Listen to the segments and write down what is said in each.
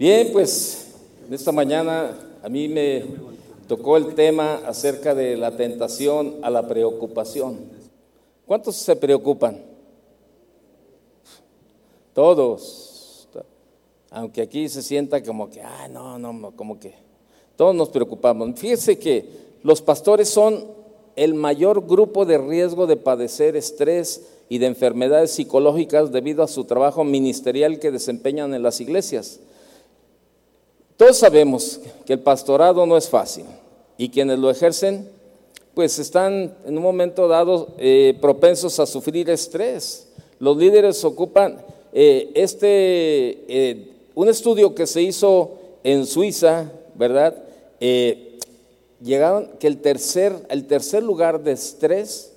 Bien, pues esta mañana a mí me tocó el tema acerca de la tentación a la preocupación. ¿Cuántos se preocupan? Todos. Aunque aquí se sienta como que, ah, no, no, como que todos nos preocupamos. Fíjese que los pastores son el mayor grupo de riesgo de padecer estrés y de enfermedades psicológicas debido a su trabajo ministerial que desempeñan en las iglesias. Todos sabemos que el pastorado no es fácil y quienes lo ejercen pues están en un momento dado eh, propensos a sufrir estrés. Los líderes ocupan eh, este, eh, un estudio que se hizo en Suiza, ¿verdad? llegaron que el tercer, el tercer lugar de estrés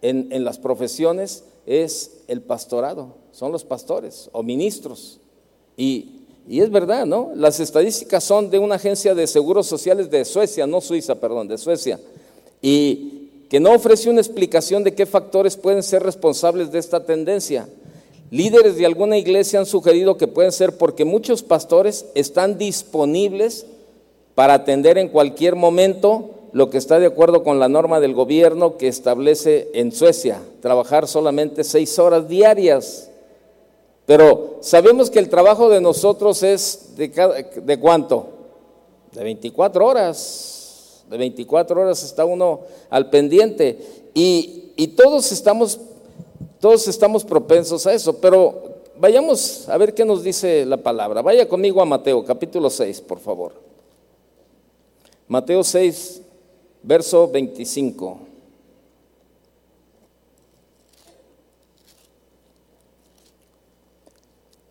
en, las profesiones es el pastorado, son los pastores o ministros. Y, y, es verdad, ¿no? Las estadísticas son de una agencia de seguros sociales de Suecia, no Suiza, perdón, de Suecia, y que no ofrece una explicación de qué factores pueden ser responsables de esta tendencia. Líderes de alguna iglesia han sugerido que pueden ser porque muchos pastores están disponibles para atender en cualquier momento lo que está de acuerdo con la norma del gobierno que establece en Suecia, trabajar solamente seis horas diarias. Pero sabemos que el trabajo de nosotros es de, de cuánto? De 24 horas. De 24 horas está uno al pendiente. Y, y todos, estamos, todos estamos propensos a eso. Pero vayamos a ver qué nos dice la palabra. Vaya conmigo a Mateo, capítulo 6, por favor. Mateo 6, verso 25.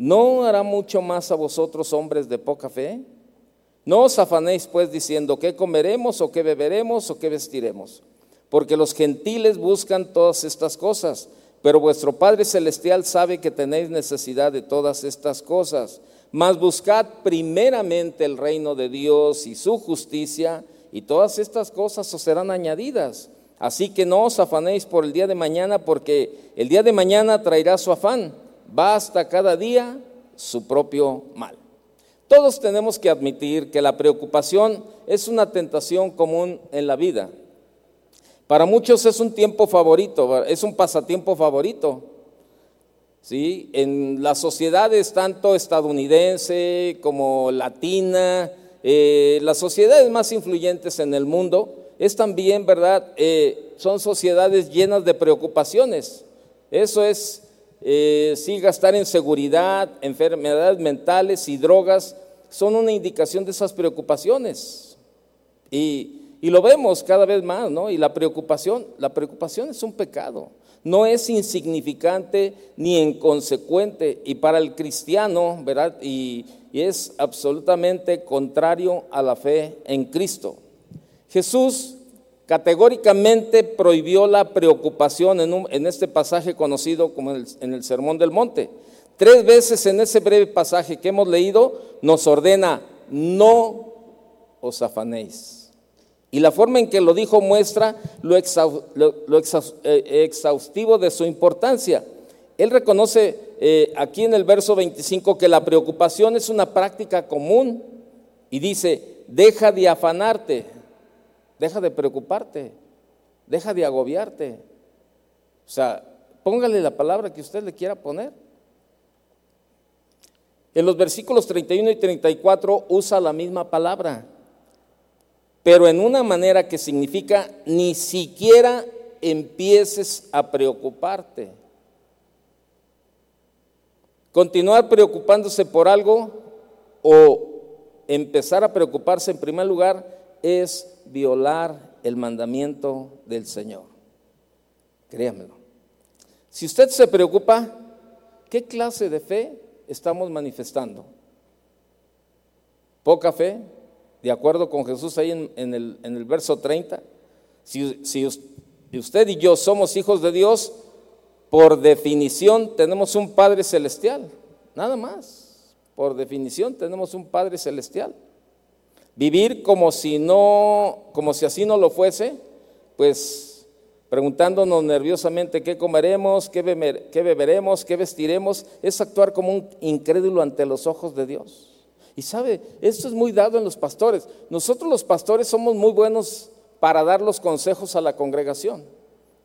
¿no hará mucho más a vosotros hombres de poca fe? No os afanéis pues diciendo qué comeremos o qué beberemos o qué vestiremos, porque los gentiles buscan todas estas cosas, pero vuestro Padre Celestial sabe que tenéis necesidad de todas estas cosas. Mas buscad primeramente el reino de Dios y su justicia, y todas estas cosas os serán añadidas. Así que no os afanéis por el día de mañana, porque el día de mañana traerá su afán. Basta cada día su propio mal. Todos tenemos que admitir que la preocupación es una tentación común en la vida. Para muchos es un tiempo favorito, es un pasatiempo favorito. ¿Sí? En las sociedades tanto estadounidense como latina, eh, las sociedades más influyentes en el mundo es también, ¿verdad? Eh, son sociedades llenas de preocupaciones. Eso es, eh, sí, gastar en seguridad, enfermedades mentales y drogas son una indicación de esas preocupaciones. Y, y lo vemos cada vez más, ¿no? Y la preocupación, la preocupación es un pecado no es insignificante ni inconsecuente y para el cristiano, ¿verdad? Y, es absolutamente contrario a la fe en Cristo. Jesús categóricamente prohibió la preocupación en, este pasaje conocido como en el Sermón del Monte. Tres veces en ese breve pasaje que hemos leído nos ordena, no os afanéis. Y la forma en que lo dijo muestra lo, eh, exhaustivo de su importancia. Él reconoce eh, aquí en el verso 25 que la preocupación es una práctica común y dice, deja de afanarte, deja de preocuparte, deja de agobiarte. O sea, póngale la palabra que usted le quiera poner. En los versículos 31 y 34 usa la misma palabra. pero en una manera que significa ni siquiera empieces a preocuparte. Continuar preocupándose por algo o empezar a preocuparse en primer lugar es violar el mandamiento del Señor. Créamelo. Si usted se preocupa, ¿qué clase de fe estamos manifestando? ¿Poca fe? De acuerdo con Jesús ahí en, el, verso 30. Si, si usted y yo somos hijos de Dios, por definición tenemos un Padre celestial, nada más. Por definición tenemos un Padre celestial. Vivir como si no, como si así no lo fuese, pues preguntándonos nerviosamente qué comeremos, qué, qué beberemos, qué vestiremos, es actuar como un incrédulo ante los ojos de Dios. Y sabe, esto es muy dado en los pastores. Nosotros los pastores somos muy buenos para dar los consejos a la congregación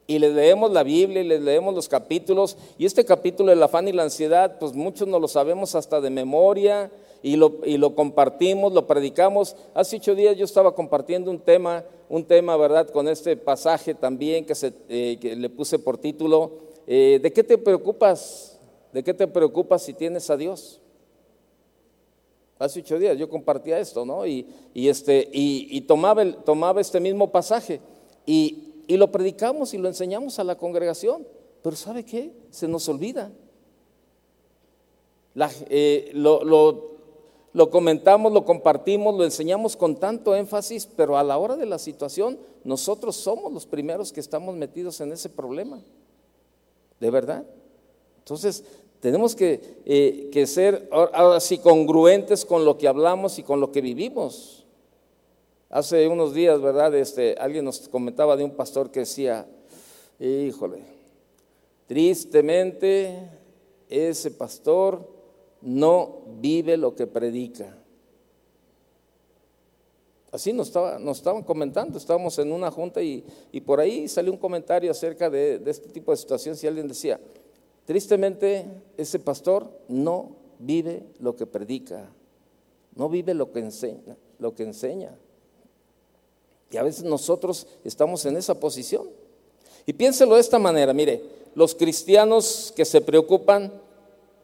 y les leemos la Biblia y les leemos los capítulos. Y este capítulo del afán y la ansiedad, pues muchos no lo sabemos hasta de memoria y lo, y lo compartimos, lo predicamos. Hace ocho días yo estaba compartiendo un tema, un tema, ¿verdad? Con este pasaje también que, se, eh, que le puse por título, eh, ¿de qué te preocupas? ¿De qué te preocupas si tienes a Dios? Hace ocho días yo compartía esto, ¿no? Y, y este, y, y tomaba, el, tomaba este mismo pasaje. Y, y lo predicamos y lo enseñamos a la congregación. Pero ¿sabe qué? Se nos olvida. Eh, lo, comentamos, lo compartimos, lo enseñamos con tanto énfasis, pero a la hora de la situación nosotros somos los primeros que estamos metidos en ese problema. ¿De verdad? Entonces, tenemos que, eh, que ser ahora sí congruentes con lo que hablamos y con lo que vivimos. Hace unos días, ¿verdad? Este, alguien nos comentaba de un pastor que decía, híjole, tristemente ese pastor no vive lo que predica. Así nos, estaba, nos estaban comentando, estábamos en una junta y, por ahí salió un comentario acerca de, de este tipo de situaciones y alguien decía, tristemente ese pastor no vive lo que predica, no vive lo que enseña, lo que enseña. Y a veces nosotros estamos en esa posición. Y piénselo de esta manera, mire, los cristianos que se preocupan,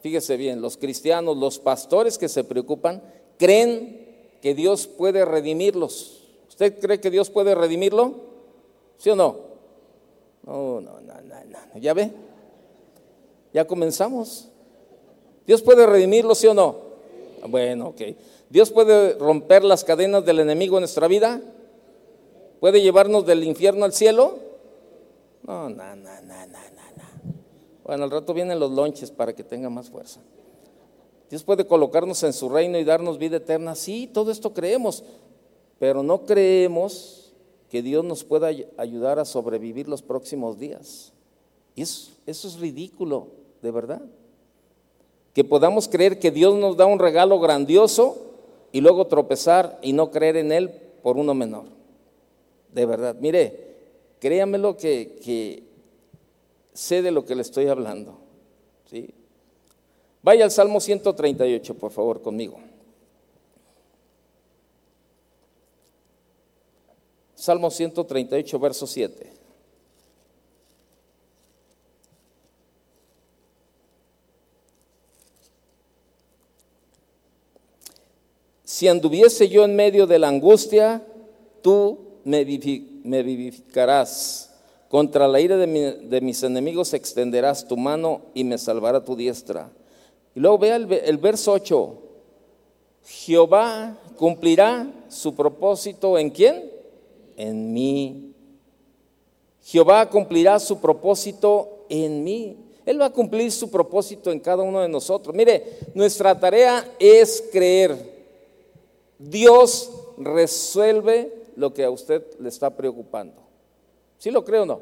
fíjese bien, los cristianos, los pastores que se preocupan, creen que Dios puede redimirlos. ¿Usted cree que Dios puede redimirlo? ¿Sí o no? No, no, no, no, no. ¿Ya ve? Ya comenzamos. ¿Dios puede redimirlo, sí o no? Bueno, ok. ¿Dios puede romper las cadenas del enemigo en nuestra vida? ¿Puede llevarnos del infierno al cielo? No, no, no, no, no, no. Bueno, al rato vienen los lonches para que tenga más fuerza. Dios puede colocarnos en su reino y darnos vida eterna. Sí, todo esto creemos, pero no creemos que Dios nos pueda ayudar a sobrevivir los próximos días. Y eso, eso es ridículo, de verdad. Que podamos creer que Dios nos da un regalo grandioso y luego tropezar y no creer en Él por uno menor de verdad. Mire, créamelo que, sé de lo que le estoy hablando. ¿sí? Vaya al Salmo 138, por favor, conmigo. Salmo 138, verso 7. Si anduviese yo en medio de la angustia, tú me vivificarás. Contra la ira de, mis enemigos extenderás tu mano y me salvará tu diestra. Y luego vea el, el verso 8. Jehová cumplirá su propósito en quién? En mí. Jehová cumplirá su propósito en mí. Él va a cumplir su propósito en cada uno de nosotros. Mire, nuestra tarea es creer. Dios resuelve lo que a usted le está preocupando. ¿Sí lo creo o no?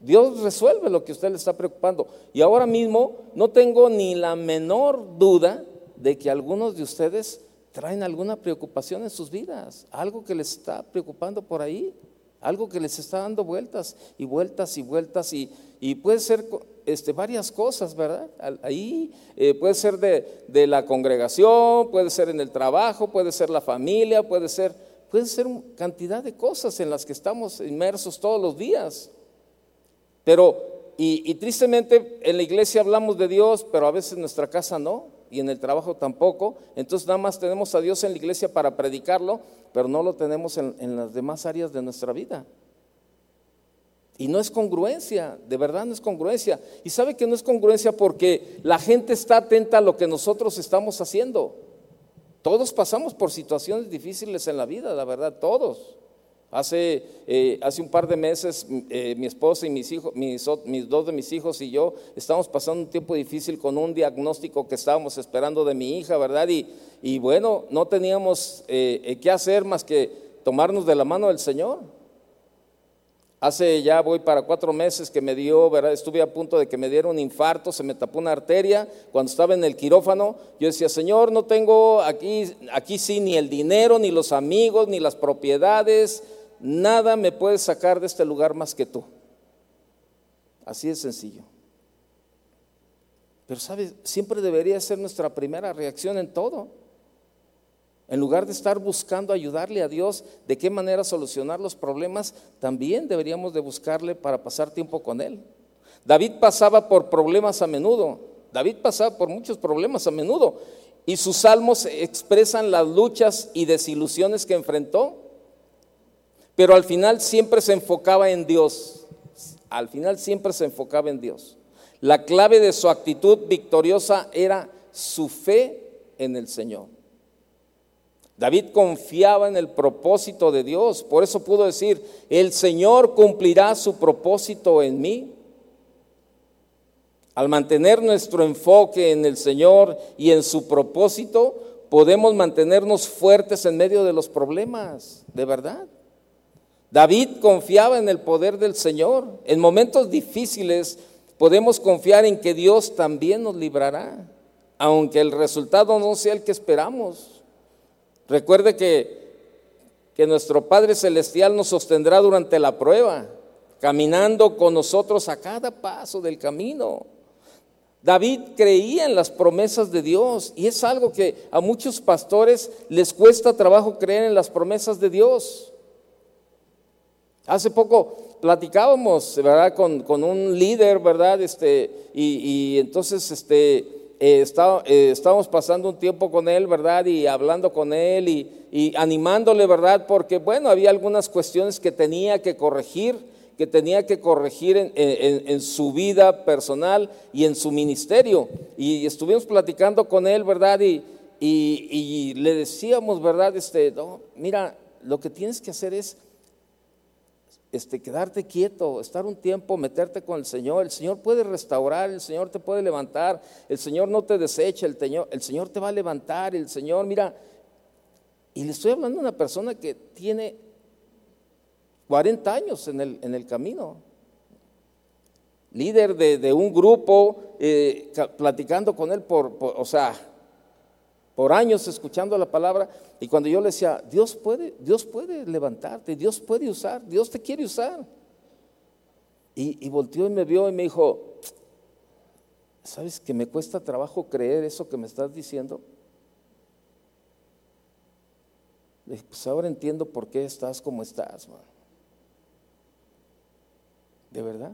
Dios resuelve lo que usted le está preocupando. Y ahora mismo no tengo ni la menor duda de que algunos de ustedes traen alguna preocupación en sus vidas, algo que les está preocupando por ahí, algo que les está dando vueltas y vueltas y vueltas y, y puede ser este, varias cosas, ¿verdad? Ahí eh, puede ser de, de la congregación, puede ser en el trabajo, puede ser la familia, puede ser pueden ser cantidad de cosas en las que estamos inmersos todos los días. Pero, y, tristemente en la iglesia hablamos de Dios, pero a veces en nuestra casa no, y en el trabajo tampoco. Entonces nada más tenemos a Dios en la iglesia para predicarlo, pero no lo tenemos en, en las demás áreas de nuestra vida. Y no es congruencia, de verdad no es congruencia. Y sabe que no es congruencia porque la gente está atenta a lo que nosotros estamos haciendo. Todos pasamos por situaciones difíciles en la vida, la verdad, todos. Hace, eh, hace un par de meses eh, mi esposa y mis, hijos, dos de mis hijos y yo estamos pasando un tiempo difícil con un diagnóstico que estábamos esperando de mi hija, ¿verdad? Y, y bueno, no teníamos eh, qué hacer más que tomarnos de la mano del Señor. Hace ya voy para cuatro meses que me dio, ¿verdad? Estuve a punto de que me diera un infarto, se me tapó una arteria. Cuando estaba en el quirófano, yo decía, Señor, no tengo aquí, aquí sí ni el dinero, ni los amigos, ni las propiedades, nada me puede sacar de este lugar más que tú. Así de sencillo. Pero, ¿sabes? Siempre debería ser nuestra primera reacción en todo. En lugar de estar buscando ayudarle a Dios de qué manera solucionar los problemas, también deberíamos de buscarle para pasar tiempo con Él. David pasaba por problemas a menudo, David pasaba por muchos problemas a menudo y sus salmos expresan las luchas y desilusiones que enfrentó, pero al final siempre se enfocaba en Dios, al final siempre se enfocaba en Dios. La clave de su actitud victoriosa era su fe en el Señor. David confiaba en el propósito de Dios, por eso pudo decir, el Señor cumplirá su propósito en mí. Al mantener nuestro enfoque en el Señor y en su propósito, podemos mantenernos fuertes en medio de los problemas, de verdad. David confiaba en el poder del Señor. En momentos difíciles podemos confiar en que Dios también nos librará, aunque el resultado no sea el que esperamos. Recuerde que, que nuestro Padre Celestial nos sostendrá durante la prueba, caminando con nosotros a cada paso del camino. David creía en las promesas de Dios y es algo que a muchos pastores les cuesta trabajo creer en las promesas de Dios. Hace poco platicábamos, ¿verdad? Con, con un líder, ¿verdad? Este, y, y entonces, este, eh, eh, pasando un tiempo con él, ¿verdad? Y hablando con él y, animándole, ¿verdad? Porque, bueno, había algunas cuestiones que tenía que corregir, que tenía que corregir en, su vida personal y en su ministerio. Y estuvimos platicando con él, ¿verdad? Y, le decíamos, ¿verdad? Este, mira, lo que tienes que hacer es este, quedarte quieto, estar un tiempo, meterte con el Señor. El Señor puede restaurar, el Señor te puede levantar, el Señor no te desecha, el Señor, el Señor te va a levantar, el Señor, mira, y le estoy hablando a una persona que tiene 40 años en el, en el camino, líder de, un grupo, eh, platicando con él por, o sea, por años escuchando la palabra y cuando yo le decía, Dios puede, Dios puede levantarte, Dios puede usar, Dios te quiere usar. Y, volteó y me vio y me dijo, ¿sabes que me cuesta trabajo creer eso que me estás diciendo? Le dije, pues ahora entiendo por qué estás como estás. ¿De verdad?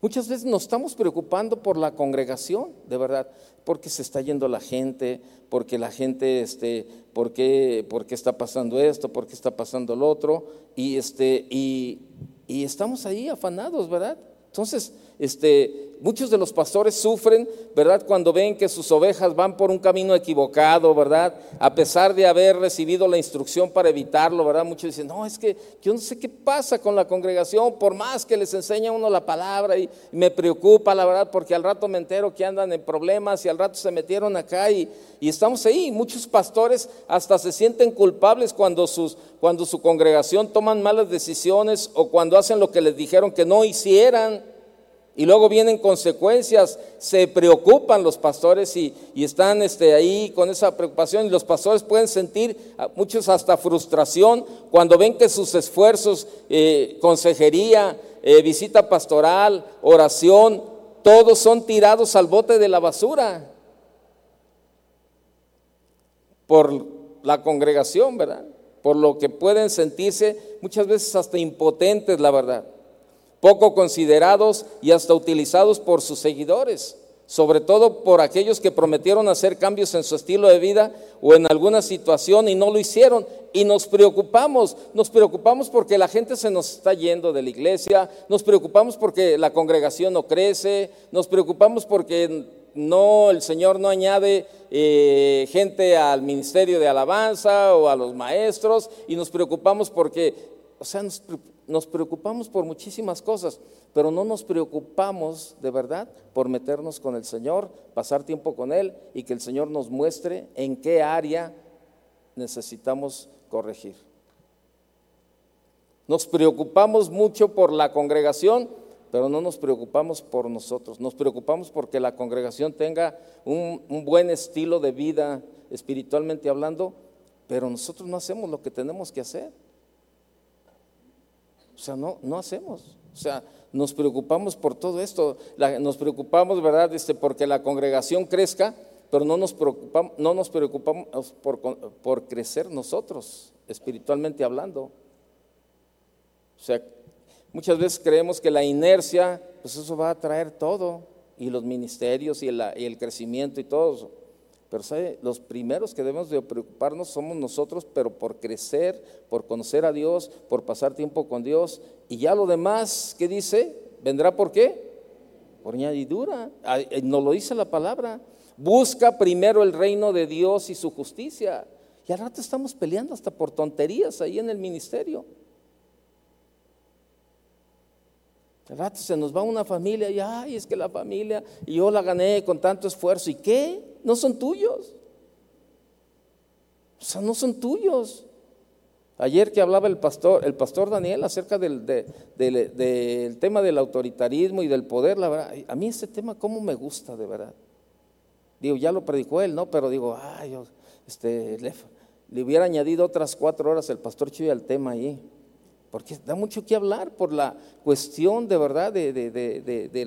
Muchas veces nos estamos preocupando por la congregación, de verdad, porque se está yendo la gente, porque la gente, este, por qué, está pasando esto, por qué está pasando lo otro, y, este, y estamos ahí afanados, ¿verdad? Entonces, este, muchos de los pastores sufren, ¿verdad? Cuando ven que sus ovejas van por un camino equivocado, ¿verdad? A pesar de haber recibido la instrucción para evitarlo, ¿verdad? Muchos dicen, no, es que yo no sé qué pasa con la congregación, por más que les enseña uno la palabra y, me preocupa, la verdad, porque al rato me entero que andan en problemas y al rato se metieron acá y, y estamos ahí. Muchos pastores hasta se sienten culpables cuando, sus, cuando su congregación toman malas decisiones o cuando hacen lo que les dijeron que no hicieran y luego vienen consecuencias, se preocupan los pastores y, están este, ahí con esa preocupación y los pastores pueden sentir muchos hasta frustración cuando ven que sus esfuerzos, eh, consejería, eh, visita pastoral, oración, todos son tirados al bote de la basura por la congregación, ¿verdad? Por lo que pueden sentirse muchas veces hasta impotentes, la verdad, poco considerados y hasta utilizados por sus seguidores sobre todo por aquellos que prometieron hacer cambios en su estilo de vida o en alguna situación y no lo hicieron. Y nos preocupamos, nos preocupamos porque la gente se nos está yendo de la iglesia, nos preocupamos porque la congregación no crece, nos preocupamos porque no, el Señor no añade eh, gente al ministerio de alabanza o a los maestros y nos preocupamos porque, o sea, nos, nos preocupamos por muchísimas cosas, pero no nos preocupamos de verdad por meternos con el Señor, pasar tiempo con Él y que el Señor nos muestre en qué área necesitamos corregir. Nos preocupamos mucho por la congregación, pero no nos preocupamos por nosotros. Nos preocupamos porque la congregación tenga un, buen estilo de vida espiritualmente hablando, pero nosotros no hacemos lo que tenemos que hacer. O sea, no, no hacemos. O sea, nos preocupamos por todo esto. nos preocupamos, ¿verdad? Este, porque la congregación crezca, pero no nos preocupamos, no nos preocupamos por, por crecer nosotros, espiritualmente hablando. O sea, muchas veces creemos que la inercia, pues eso va a traer todo, y los ministerios y, y el crecimiento y todo eso. Pero ¿sabe? los primeros que debemos de preocuparnos somos nosotros, pero por crecer, por conocer a Dios, por pasar tiempo con Dios. Y ya lo demás, ¿qué dice? ¿Vendrá por qué? Por añadidura. Eh, nos lo dice la palabra. Busca primero el reino de Dios y su justicia. Y al rato estamos peleando hasta por tonterías ahí en el ministerio. Se nos va una familia y, ay, es que la familia, y yo la gané con tanto esfuerzo. ¿Y qué? no son tuyos. O sea, no son tuyos. Ayer que hablaba el pastor, el pastor Daniel acerca del, tema del autoritarismo y del poder, la verdad, a mí ese tema cómo me gusta de verdad. Digo, ya lo predicó él, ¿no? Pero digo, ay, este, le, hubiera añadido otras cuatro horas el pastor Chuy al tema ahí. Porque da mucho que hablar por la cuestión de verdad de,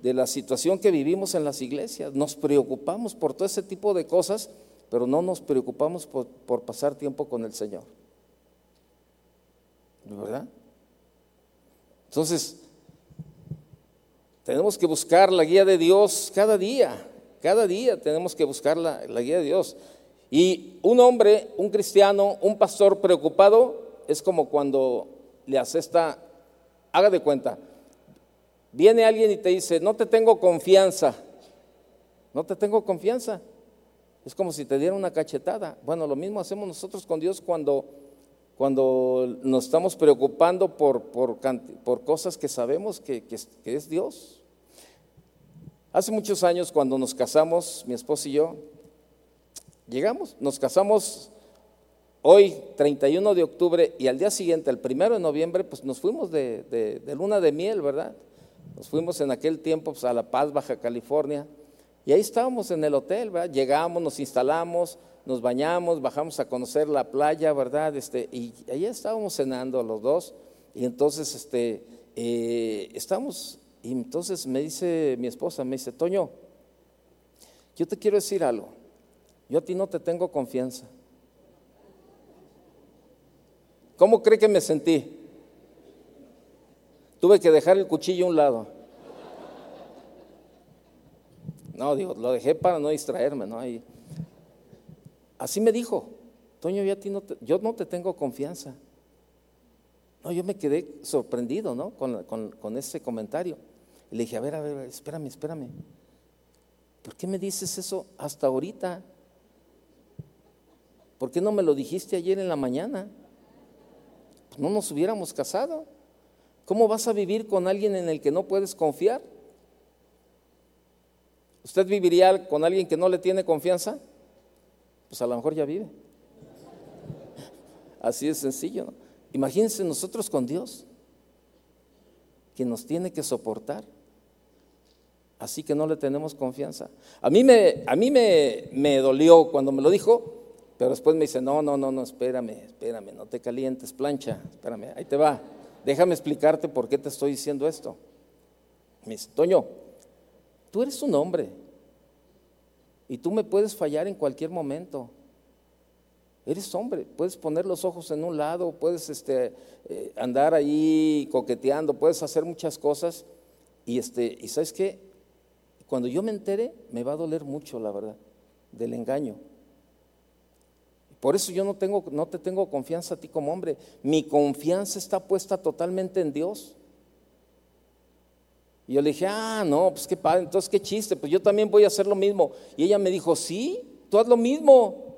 la, situación que vivimos en las iglesias. Nos preocupamos por todo ese tipo de cosas, pero no nos preocupamos por, pasar tiempo con el Señor. ¿Verdad? Entonces, tenemos que buscar la guía de Dios cada día, cada día tenemos que buscar la guía de Dios. Y un hombre, un cristiano, un pastor preocupado, es como cuando le hace esta, haga de cuenta, Viene alguien y te dice, no te tengo confianza. No te tengo confianza. Es como si te diera una cachetada. Bueno, lo mismo hacemos nosotros con Dios cuando, cuando nos estamos preocupando por, por, cosas que sabemos que, que, que es Dios. Hace muchos años cuando nos casamos, mi esposo y yo, llegamos, nos casamos hoy, 31 de octubre, y al día siguiente, el primero de noviembre, pues nos fuimos de, luna de miel, ¿verdad? Nos fuimos en aquel tiempo pues, a La Paz, Baja California, y ahí estábamos en el hotel, ¿verdad? Llegamos, nos instalamos, nos bañamos, bajamos a conocer la playa, ¿verdad? Este, y ahí estábamos cenando los dos, y entonces este, eh, estamos, y entonces me dice mi esposa, me dice, Toño, yo te quiero decir algo, yo a ti no te tengo confianza. ¿Cómo cree que me sentí? Tuve que dejar el cuchillo a un lado. No, digo, lo dejé para no distraerme, ¿no? así me dijo, Toño, yo, ti no yo no te tengo confianza. No, yo me quedé sorprendido, ¿no? Con, con ese comentario. Y le dije, a ver, a ver, espérame, espérame. ¿Por qué me dices eso hasta ahorita? ¿Por qué no me lo dijiste ayer en la mañana? No nos hubiéramos casado. ¿Cómo vas a vivir con alguien en el que no puedes confiar? ¿Usted viviría con alguien que no le tiene confianza? Pues a lo mejor ya vive. Así de sencillo. Imagínense nosotros con Dios, que nos tiene que soportar. Así que no le tenemos confianza. A mí me, a mí me, me dolió cuando me lo dijo, pero después me dice, no, no, no, no, espérame, espérame, no te calientes, plancha, espérame, ahí te va déjame explicarte por qué te estoy diciendo esto. Me dice, Toño, tú eres un hombre y tú me puedes fallar en cualquier momento. Eres hombre, puedes poner los ojos en un lado, puedes este, eh, andar ahí coqueteando, puedes hacer muchas cosas. Y, este, y sabes qué, cuando yo me entere, me va a doler mucho, la verdad, del engaño. Por eso yo no, tengo, no te tengo confianza a ti como hombre. Mi confianza está puesta totalmente en Dios. Y yo le dije, ah, no, pues qué padre, entonces qué chiste, pues yo también voy a hacer lo mismo. Y ella me dijo, sí, tú haz lo mismo.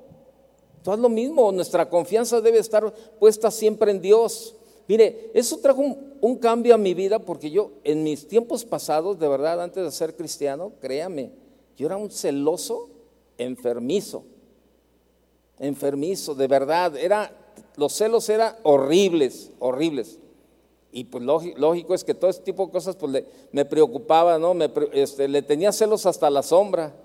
Tú haz lo mismo, nuestra confianza debe estar puesta siempre en Dios. Mire, eso trajo un, cambio a mi vida porque yo en mis tiempos pasados, de verdad, antes de ser cristiano, créame, yo era un celoso enfermizo, enfermizo, de verdad, era, los celos eran horribles, horribles. Y pues lógico, es que todo este tipo de cosas pues me preocupaba, ¿no? Me, este, le tenía celos hasta la sombra.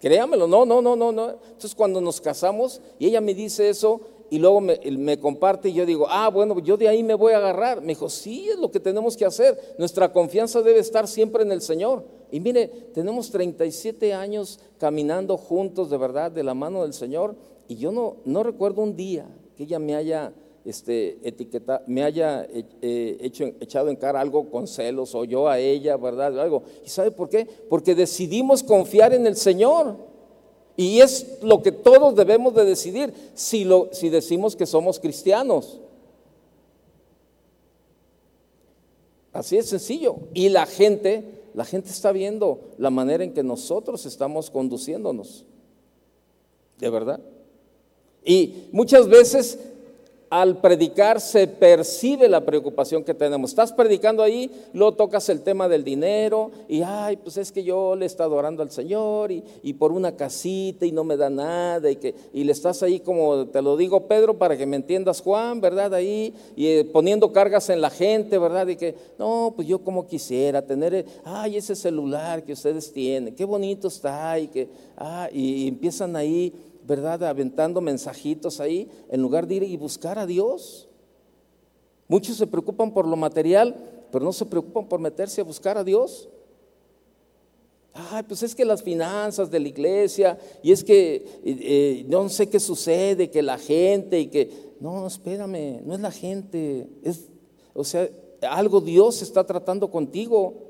Créamelo, no, no, no, no, no. Entonces cuando nos casamos y ella me dice eso y luego me, comparte y yo digo, ah, bueno, yo de ahí me voy a agarrar. Me dijo, sí, es lo que tenemos que hacer. Nuestra confianza debe estar siempre en el Señor. Y mire, tenemos 37 años caminando juntos de verdad de la mano del Señor y yo no, recuerdo un día que ella me haya este, me haya eh, eh, echado en cara algo con celos o yo a ella, ¿verdad? Algo. ¿Y sabe por qué? Porque decidimos confiar en el Señor. Y es lo que todos debemos de decidir si, si decimos que somos cristianos. Así es sencillo. Y la gente, la gente está viendo la manera en que nosotros estamos conduciéndonos. De verdad. Y muchas veces al predicar se percibe la preocupación que tenemos. Estás predicando ahí, luego tocas el tema del dinero y, ay, pues es que yo le está adorando al Señor y, por una casita y no me da nada y, que, y le estás ahí como te lo digo Pedro para que me entiendas Juan, ¿verdad? Ahí y eh, poniendo cargas en la gente, ¿verdad? Y que, no, pues yo como quisiera tener, eh, ay, ese celular que ustedes tienen, qué bonito está y que, ah, y empiezan ahí ¿verdad? Aventando mensajitos ahí, en lugar de ir y buscar a Dios. Muchos se preocupan por lo material, pero no se preocupan por meterse a buscar a Dios. Ay, pues es que las finanzas de la iglesia, y es que no sé qué sucede, que la gente y que... No, espérame, no es la gente, es, o sea, algo Dios está tratando contigo.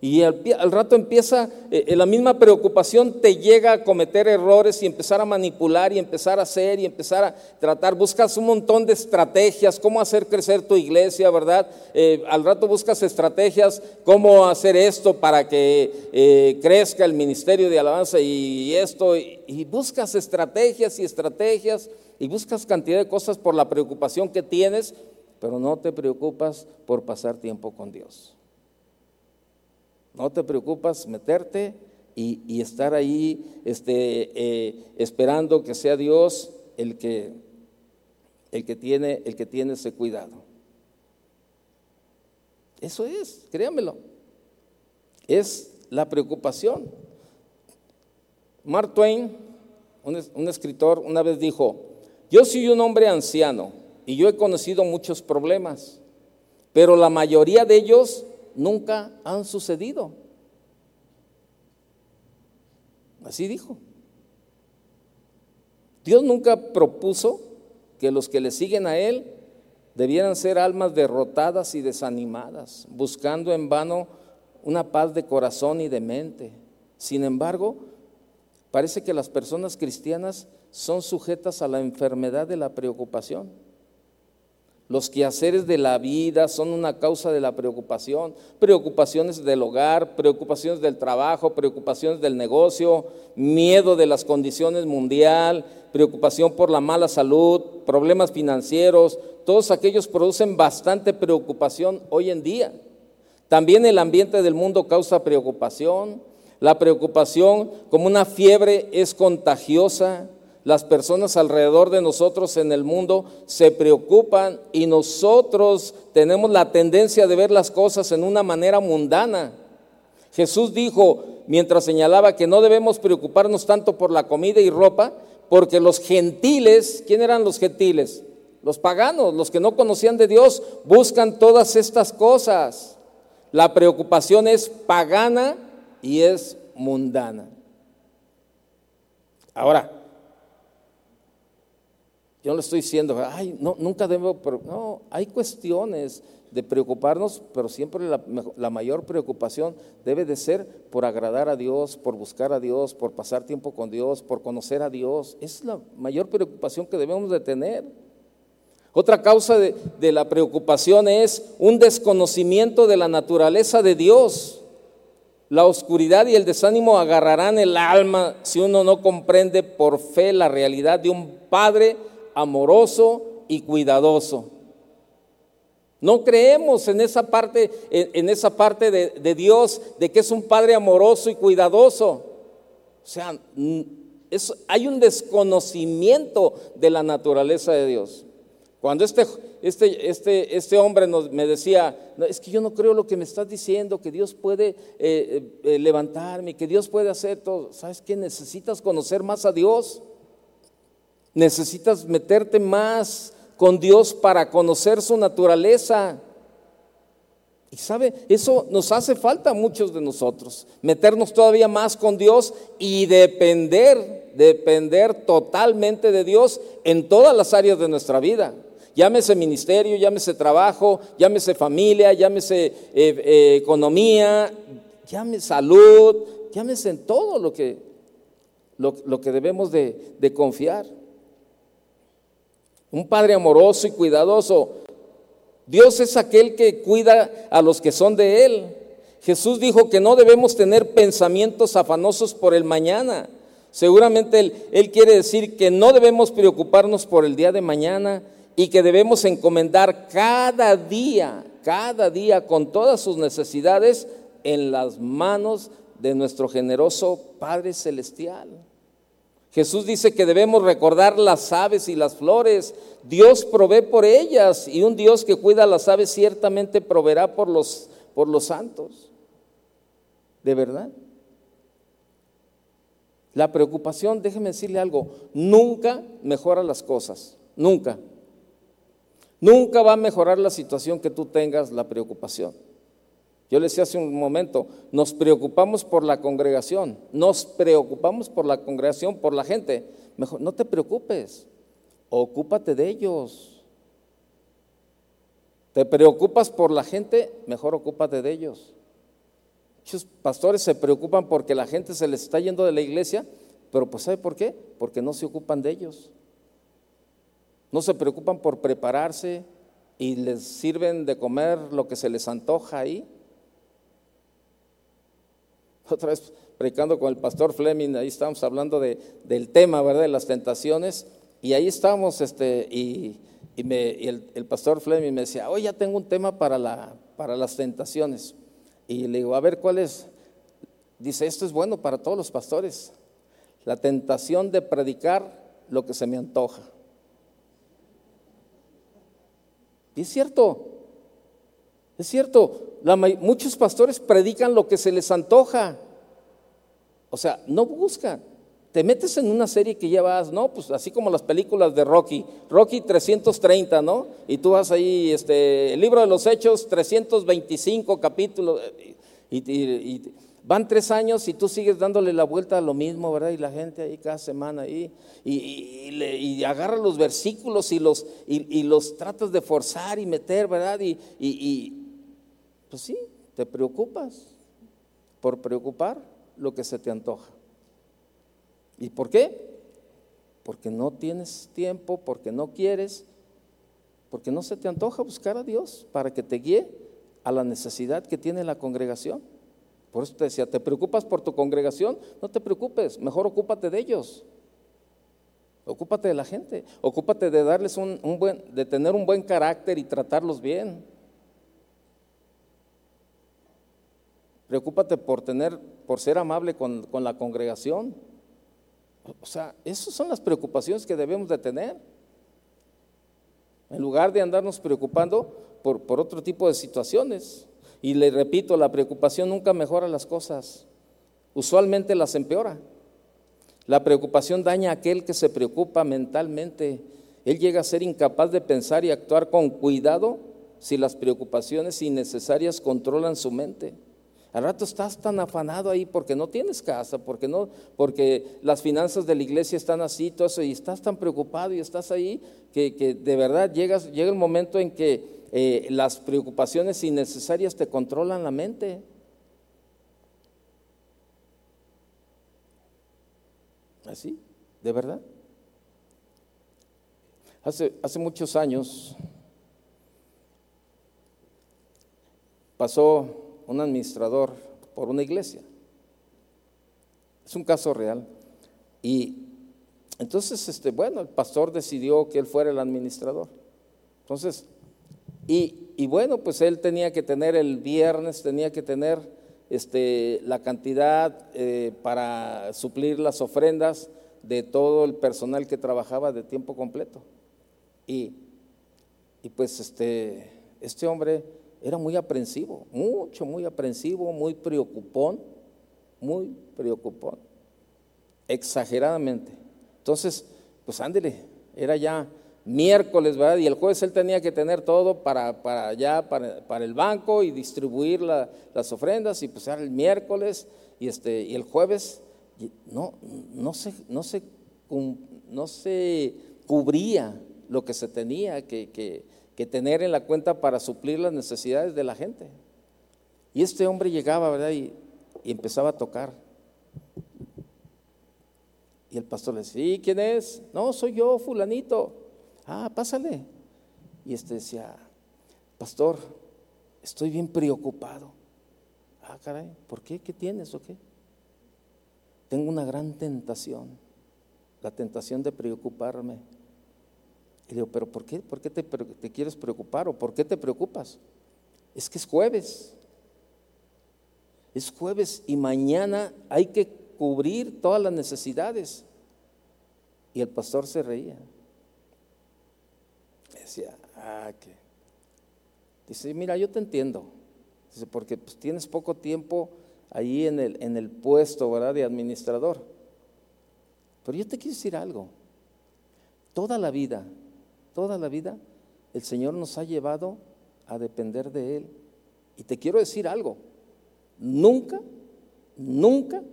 Y al, rato empieza, eh, la misma preocupación te llega a cometer errores y empezar a manipular y empezar a hacer y empezar a tratar. Buscas un montón de estrategias, cómo hacer crecer tu iglesia, ¿verdad? Eh, al rato buscas estrategias, cómo hacer esto para que eh, crezca el ministerio de alabanza y, esto. y buscas estrategias y estrategias y buscas cantidad de cosas por la preocupación que tienes, pero no te preocupas por pasar tiempo con Dios. No te preocupas meterte y, estar ahí este, eh, esperando que sea Dios el que, el, que tiene, el que tiene ese cuidado. Eso es, créanmelo. Es la preocupación. Mark Twain, un, un escritor, una vez dijo, yo soy un hombre anciano y yo he conocido muchos problemas, pero la mayoría de ellos nunca han sucedido. Así dijo. Dios nunca propuso que los que le siguen a Él debieran ser almas derrotadas y desanimadas, buscando en vano una paz de corazón y de mente. Sin embargo, parece que las personas cristianas son sujetas a la enfermedad de la preocupación. Los quehaceres de la vida son una causa de la preocupación, preocupaciones del hogar, preocupaciones del trabajo, preocupaciones del negocio, miedo de las condiciones mundial, preocupación por la mala salud, problemas financieros, todos aquellos producen bastante preocupación hoy en día. También el ambiente del mundo causa preocupación. La preocupación como una fiebre es contagiosa las personas alrededor de nosotros en el mundo se preocupan y nosotros tenemos la tendencia de ver las cosas en una manera mundana. Jesús dijo, mientras señalaba que no debemos preocuparnos tanto por la comida y ropa, porque los gentiles, ¿quién eran los gentiles? Los paganos, los que no conocían de Dios, buscan todas estas cosas. La preocupación es pagana y es mundana. Ahora, yo no le estoy diciendo, ay, no, nunca debo, pero no, hay cuestiones de preocuparnos, pero siempre la, mayor preocupación debe de ser por agradar a Dios, por buscar a Dios, por pasar tiempo con Dios, por conocer a Dios. Es la mayor preocupación que debemos de tener. Otra causa de la preocupación es un desconocimiento de la naturaleza de Dios. La oscuridad y el desánimo agarrarán el alma si uno no comprende por fe la realidad de un Padre amoroso y cuidadoso. No creemos en esa parte, en esa parte de, Dios, de que es un Padre amoroso y cuidadoso. O sea, hay un desconocimiento de la naturaleza de Dios. Cuando este, este, este, este hombre me decía, es que yo no creo lo que me estás diciendo, que Dios puede eh, eh, levantarme, que Dios puede hacer todo. ¿Sabes qué? Necesitas conocer más a Dios. Necesitas meterte más con Dios para conocer su naturaleza. Y sabe, eso nos hace falta a muchos de nosotros, meternos todavía más con Dios y depender, depender totalmente de Dios en todas las áreas de nuestra vida. Llámese ministerio, llámese trabajo, llámese familia, llámese eh, eh, economía, llámese salud, llámese en todo lo que, lo, que debemos de, de confiar un Padre amoroso y cuidadoso. Dios es aquel que cuida a los que son de Él. Jesús dijo que no debemos tener pensamientos afanosos por el mañana. Seguramente él, quiere decir que no debemos preocuparnos por el día de mañana y que debemos encomendar cada día, cada día con todas sus necesidades en las manos de nuestro generoso Padre Celestial. Jesús dice que debemos recordar las aves y las flores. Dios provee por ellas y un Dios que cuida a las aves ciertamente proveerá por los, por los santos. ¿De verdad? La preocupación, déjeme decirle algo, nunca mejora las cosas, nunca. Nunca va a mejorar la situación que tú tengas la preocupación. Yo le decía hace un momento, nos preocupamos por la congregación, nos preocupamos por la congregación, por la gente. Mejor, no te preocupes, ocúpate de ellos. ¿Te preocupas por la gente? Mejor ocúpate de ellos. Muchos pastores se preocupan porque la gente se les está yendo de la iglesia, pero pues ¿sabe por qué? Porque no se ocupan de ellos. No se preocupan por prepararse y les sirven de comer lo que se les antoja ahí otra vez predicando con el pastor Fleming, ahí estábamos hablando de, del tema, ¿verdad? De las tentaciones, y ahí estábamos, este, y, me, el, pastor Fleming me decía, hoy ya tengo un tema para, la, para las tentaciones. Y le digo, a ver, ¿cuál es? Dice, esto es bueno para todos los pastores, la tentación de predicar lo que se me antoja. Y es cierto, es cierto, muchos pastores predican lo que se les antoja. O sea, no buscan. Te metes en una serie que ya vas, ¿no? Pues así como las películas de Rocky, Rocky 330, ¿no? Y tú vas ahí, este, el libro de los Hechos, 325 capítulos, y, van tres años y tú sigues dándole la vuelta a lo mismo, ¿verdad? Y la gente ahí cada semana ahí, y, y agarra los versículos y los, y, los tratas de forzar y meter, ¿verdad? y pues sí, te preocupas por preocupar lo que se te antoja. ¿Y por qué? Porque no tienes tiempo, porque no quieres, porque no se te antoja buscar a Dios para que te guíe a la necesidad que tiene la congregación. Por eso te decía, ¿te preocupas por tu congregación? No te preocupes, mejor ocúpate de ellos. Ocúpate de la gente, ocúpate de darles un, buen, de tener un buen carácter y tratarlos bien. Preocúpate por tener, por ser amable con, la congregación. O sea, esas son las preocupaciones que debemos de tener. En lugar de andarnos preocupando por, por otro tipo de situaciones. Y le repito, la preocupación nunca mejora las cosas. Usualmente las empeora. La preocupación daña a aquel que se preocupa mentalmente. Él llega a ser incapaz de pensar y actuar con cuidado si las preocupaciones innecesarias controlan su mente. Al rato estás tan afanado ahí porque no tienes casa, porque no, porque las finanzas de la iglesia están así, todo eso, y estás tan preocupado y estás ahí que, que de verdad llegas, llega el momento en que eh, las preocupaciones innecesarias te controlan la mente. Así, de verdad. Hace, hace muchos años pasó un administrador por una iglesia. Es un caso real. Y entonces, este, bueno, el pastor decidió que él fuera el administrador. Entonces, y, bueno, pues él tenía que tener el viernes, tenía que tener este, la cantidad eh, para suplir las ofrendas de todo el personal que trabajaba de tiempo completo. Y, y pues este, este hombre era muy aprensivo, mucho, muy aprensivo, muy preocupón, muy preocupón, exageradamente. Entonces, pues ándele, era ya miércoles, ¿verdad? Y el jueves él tenía que tener todo para, para allá, para, el banco y distribuir las ofrendas, y pues era el miércoles, y, este, y el jueves no, no, se, no, se, no se cubría lo que se tenía que, tener en la cuenta para suplir las necesidades de la gente. Y este hombre llegaba, ¿verdad? Y, y empezaba a tocar. Y el pastor le decía, ¿y quién es? No, soy yo, fulanito ah, pásale. Y este decía, pastor, estoy bien preocupado. Ah, caray, ¿por qué? ¿Qué tienes o qué? Tengo una gran tentación, la tentación de preocuparme. Y digo, pero ¿por qué? ¿Por qué te, te quieres preocupar o por qué te preocupas? Es que es jueves. Es jueves y mañana hay que cubrir todas las necesidades. Y el pastor se reía decía, ah, que. Dice, mira, yo te entiendo. Dice, porque pues, tienes poco tiempo ahí en el, en el puesto, ¿verdad?, de administrador. Pero yo te quiero decir algo. Toda la vida, toda la vida, el Señor nos ha llevado a depender de Él. Y te quiero decir algo. Nunca, nunca,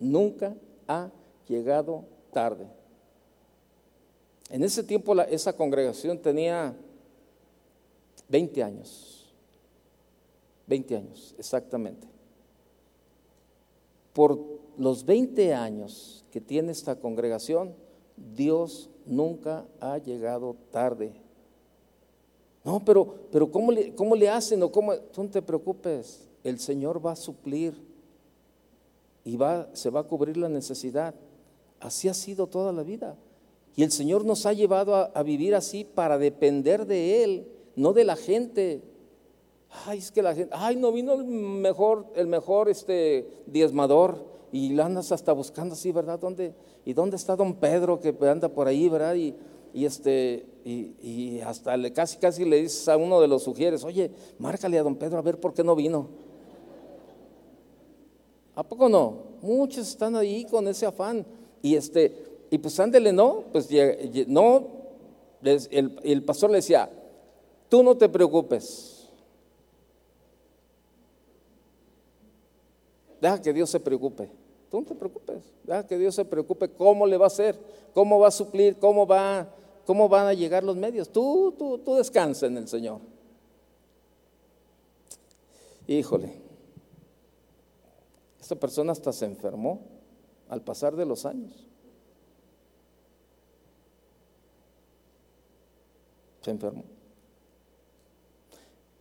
nunca ha llegado tarde. En ese tiempo esa congregación tenía 20 años. 20 años, exactamente. Por los 20 años que tiene esta congregación, Dios nunca ha llegado tarde. No, pero, pero ¿cómo, le, ¿cómo le hacen? O cómo? Tú no te preocupes, el Señor va a suplir y va, se va a cubrir la necesidad. Así ha sido toda la vida. Y el Señor nos ha llevado a, vivir así para depender de Él, no de la gente. Ay, es que la gente, ay, no vino el mejor, el mejor este, diezmador y lo andas hasta buscando así, ¿verdad? ¿Dónde, ¿Y dónde está don Pedro que anda por ahí, verdad? Y, este, y, hasta le, casi, casi le dices a uno de los sugieres, oye, márcale a don Pedro a ver por qué no vino. ¿A poco no? Muchos están ahí con ese afán. Y este, y pues ándele, no, pues no, el, el pastor le decía, tú no te preocupes. Deja que Dios se preocupe. No te preocupes. Deja que Dios se preocupe cómo le va a hacer, cómo va a suplir, cómo, va, cómo van a llegar los medios. Tú, tú, tú descansa en el Señor. Híjole. Esta persona hasta se enfermó al pasar de los años. se enfermó.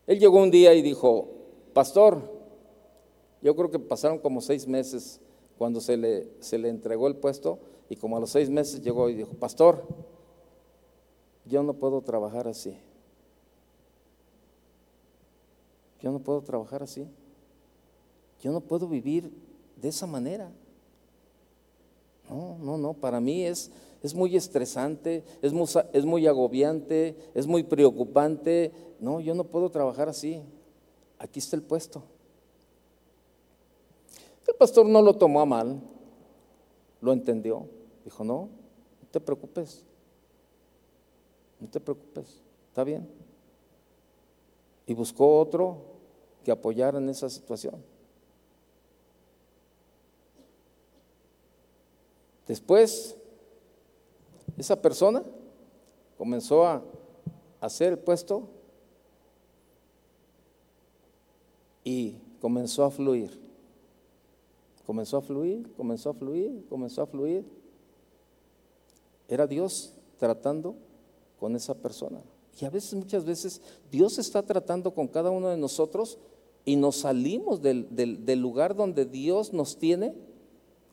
Él llegó un día y dijo, pastor, yo creo que pasaron como seis meses cuando se le, se le entregó el puesto y como a los seis meses llegó y dijo, pastor, yo no puedo trabajar así. Yo no puedo trabajar así. Yo no puedo vivir de esa manera. No, no, no, para mí es, es muy estresante, es muy, es muy agobiante, es muy preocupante. No, yo no puedo trabajar así. Aquí está el puesto. El pastor no lo tomó a mal, lo entendió. Dijo, no, no te preocupes, no te preocupes, está bien. Y buscó otro que apoyara en esa situación. Después, esa persona comenzó a hacer el puesto y comenzó a fluir. Comenzó a fluir, comenzó a fluir, comenzó a fluir. Era Dios tratando con esa persona. Y a veces, muchas veces, Dios está tratando con cada uno de nosotros y nos salimos del, del lugar donde Dios nos tiene.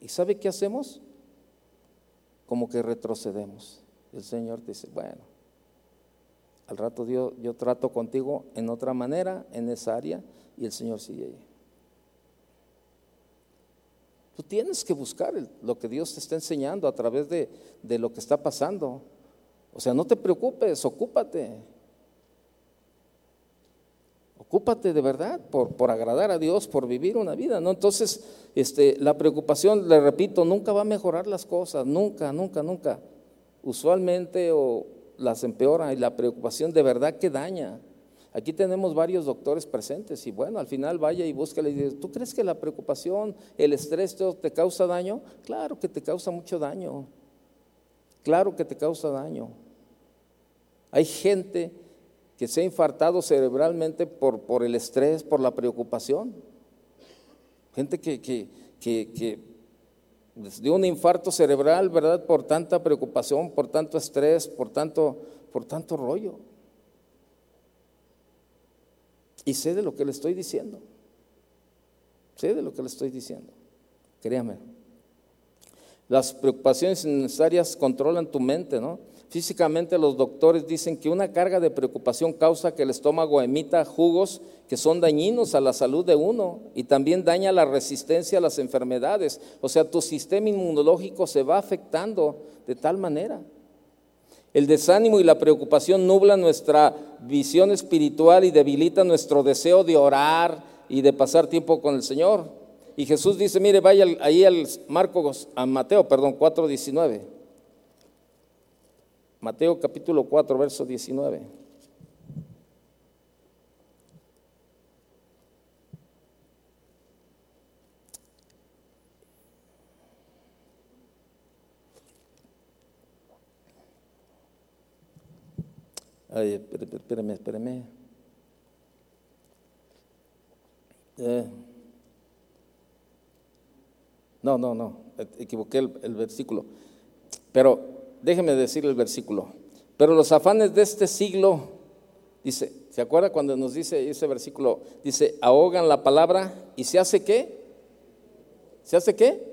¿Y sabe qué hacemos? Como que retrocedemos. El Señor dice, bueno, al rato Dios, yo trato contigo en otra manera, en esa área, y el Señor sigue ahí. Tú tienes que buscar lo que Dios te está enseñando a través de, de lo que está pasando. O sea, no te preocupes, ocúpate. Ocúpate de verdad por, por, agradar a Dios, por vivir una vida, ¿no? Entonces, este, la preocupación, le repito, nunca va a mejorar las cosas, nunca, nunca, nunca. Usualmente o las empeora y la preocupación de verdad que daña. Aquí tenemos varios doctores presentes y bueno, al final vaya y búscale y dice, ¿tú crees que la preocupación, el estrés te causa daño? Claro que te causa mucho daño. Claro que te causa daño. Hay gente que se ha infartado cerebralmente por, el estrés, por la preocupación. Gente que, que dio un infarto cerebral, ¿verdad? Por tanta preocupación, por tanto estrés, por tanto, por tanto rollo. Y sé de lo que le estoy diciendo. Sé de lo que le estoy diciendo. Créame. Las preocupaciones innecesarias controlan tu mente, ¿no? Físicamente los doctores dicen que una carga de preocupación causa que el estómago emita jugos que son dañinos a la salud de uno y también daña la resistencia a las enfermedades. O sea, tu sistema inmunológico se va afectando de tal manera. El desánimo y la preocupación nublan nuestra visión espiritual y debilitan nuestro deseo de orar y de pasar tiempo con el Señor. Y Jesús dice, mire, vaya ahí al Marcos, a Mateo, perdón, 4.19. Mateo capítulo 4, verso 19. Ay, espérame, espérame. Eh. No, no, no, equivoqué el, el versículo. Pero déjeme decir el versículo. Pero los afanes de este siglo, dice, ¿se acuerda cuando nos dice ese versículo? Dice, ahogan la palabra y se hace qué? ¿Se hace qué?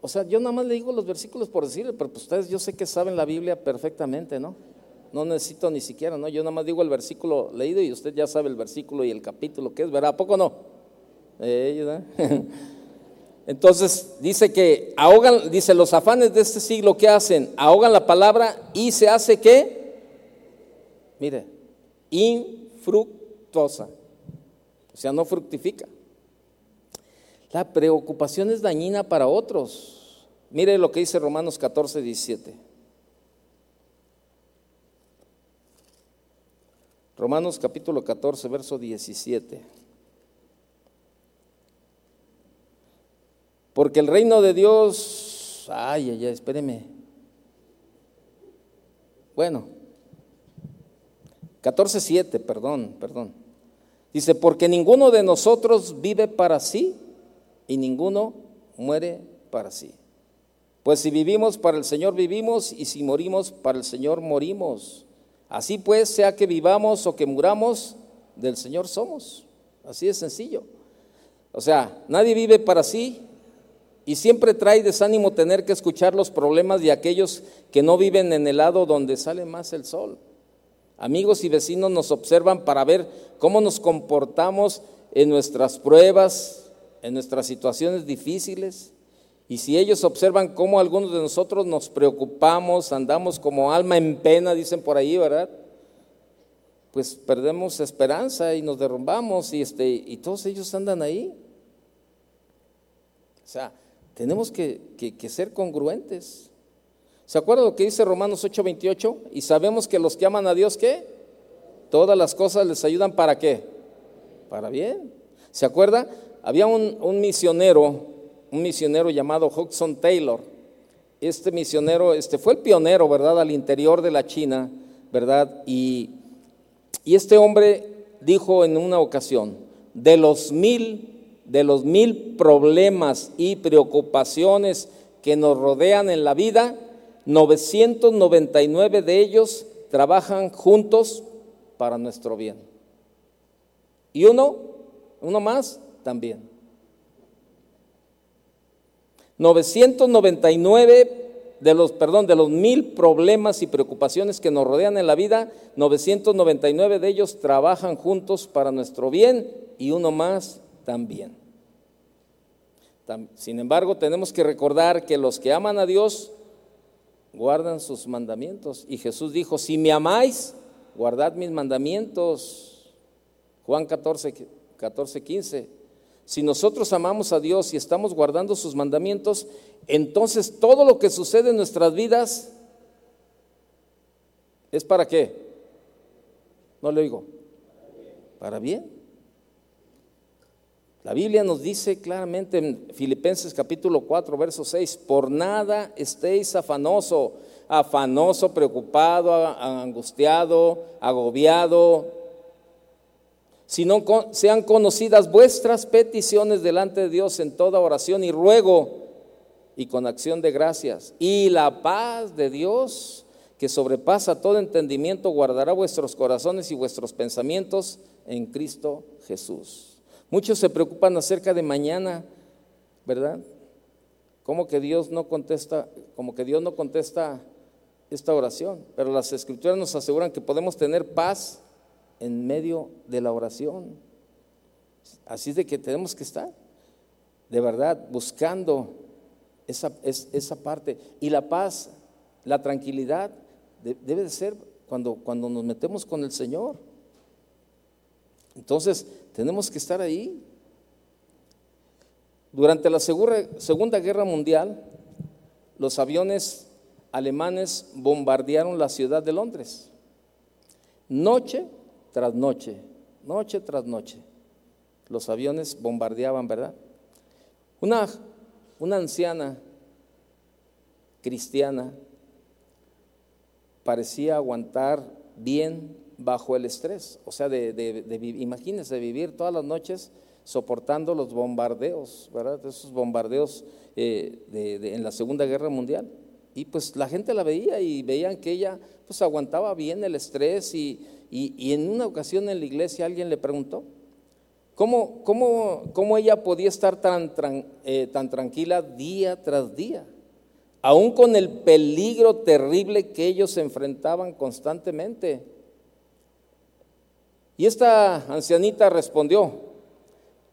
O sea, yo nada más le digo los versículos por decirle, pero pues ustedes yo sé que saben la Biblia perfectamente, ¿no? No necesito ni siquiera, ¿no? Yo nada más digo el versículo leído y usted ya sabe el versículo y el capítulo que es, ¿verdad? ¿A poco no? Eh, Entonces dice que ahogan, dice los afanes de este siglo, ¿qué hacen? Ahogan la palabra y se hace qué? Mire, infructuosa. O sea, no fructifica. La preocupación es dañina para otros. Mire lo que dice Romanos 14, 17. Romanos capítulo 14, verso 17. Porque el reino de Dios, ay, ay, espéreme. Bueno, 14, 7, perdón, perdón. Dice, porque ninguno de nosotros vive para sí y ninguno muere para sí. Pues si vivimos para el Señor vivimos y si morimos para el Señor morimos. Así pues, sea que vivamos o que muramos, del Señor somos. Así es sencillo. O sea, nadie vive para sí y siempre trae desánimo tener que escuchar los problemas de aquellos que no viven en el lado donde sale más el sol. Amigos y vecinos nos observan para ver cómo nos comportamos en nuestras pruebas, en nuestras situaciones difíciles. Y si ellos observan cómo algunos de nosotros nos preocupamos, andamos como alma en pena, dicen por ahí, ¿verdad? Pues perdemos esperanza y nos derrumbamos y, este, y todos ellos andan ahí. O sea, tenemos que, que, ser congruentes. ¿Se acuerdan lo que dice Romanos 8:28? Y sabemos que los que aman a Dios, ¿qué? Todas las cosas les ayudan para qué? Para bien. ¿Se acuerda? Había un, un misionero un misionero llamado Hudson Taylor. este misionero, este fue el pionero, ¿verdad?, al interior de la China, ¿verdad? Y, y este hombre dijo en una ocasión, de los mil, de los mil problemas y preocupaciones que nos rodean en la vida, 999 de ellos trabajan juntos para nuestro bien. Y uno, uno más, también. 999 de los, perdón, de los mil problemas y preocupaciones que nos rodean en la vida, 999 de ellos trabajan juntos para nuestro bien y uno más también. Sin embargo, tenemos que recordar que los que aman a Dios guardan sus mandamientos. Y Jesús dijo, si me amáis, guardad mis mandamientos. Juan 14, 14 15. Si nosotros amamos a Dios y estamos guardando sus mandamientos, entonces todo lo que sucede en nuestras vidas es para qué? No le oigo. Para bien. La Biblia nos dice claramente en Filipenses capítulo 4, verso 6, por nada estéis afanoso, afanoso, preocupado, angustiado, agobiado, sino sean conocidas vuestras peticiones delante de Dios en toda oración y ruego y con acción de gracias. Y la paz de Dios, que sobrepasa todo entendimiento, guardará vuestros corazones y vuestros pensamientos en Cristo Jesús. Muchos se preocupan acerca de mañana, ¿verdad? Como que Dios no contesta, como que Dios no contesta esta oración, pero las escrituras nos aseguran que podemos tener paz en medio de la oración. Así de que tenemos que estar, de verdad, buscando esa, esa parte. Y la paz, la tranquilidad, debe de ser cuando, cuando nos metemos con el Señor. Entonces, tenemos que estar ahí. Durante la Segunda Guerra Mundial, los aviones alemanes bombardearon la ciudad de Londres. Noche tras noche, noche tras noche. Los aviones bombardeaban, ¿verdad? Una, una anciana cristiana parecía aguantar bien bajo el estrés. O sea, de, de, imagínense vivir todas las noches soportando los bombardeos, ¿verdad? Esos bombardeos eh, en la Segunda Guerra Mundial. Y pues la gente la veía y veían que ella pues aguantaba bien el estrés y, en una ocasión en la iglesia alguien le preguntó, ¿cómo, cómo, cómo ella podía estar tan, eh, tan tranquila día tras día? Aún con el peligro terrible que ellos enfrentaban constantemente. Y esta ancianita respondió,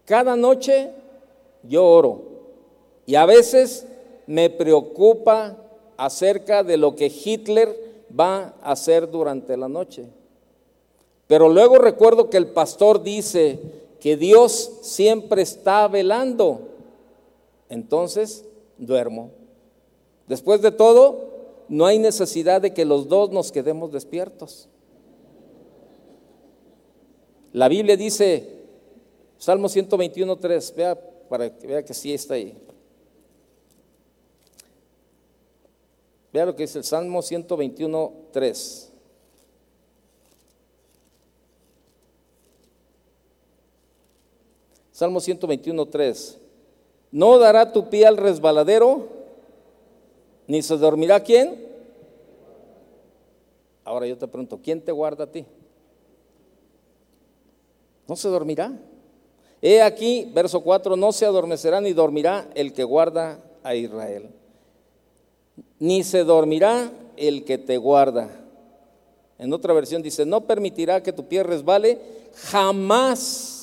cada noche yo oro y a veces me preocupa acerca de lo que Hitler va a hacer durante la noche. Pero luego recuerdo que el pastor dice que Dios siempre está velando. Entonces duermo. Después de todo, no hay necesidad de que los dos nos quedemos despiertos. La Biblia dice, Salmo 121.3, vea para que vea que sí está ahí. Vea lo que dice el Salmo 121.3. Salmo 121.3. No dará tu pie al resbaladero, ni se dormirá quién. Ahora yo te pregunto, ¿quién te guarda a ti? no se dormirá. He aquí, verso 4, no se adormecerá ni dormirá el que guarda a Israel. Ni se dormirá el que te guarda. En otra versión dice, no permitirá que tu pie resbale, jamás,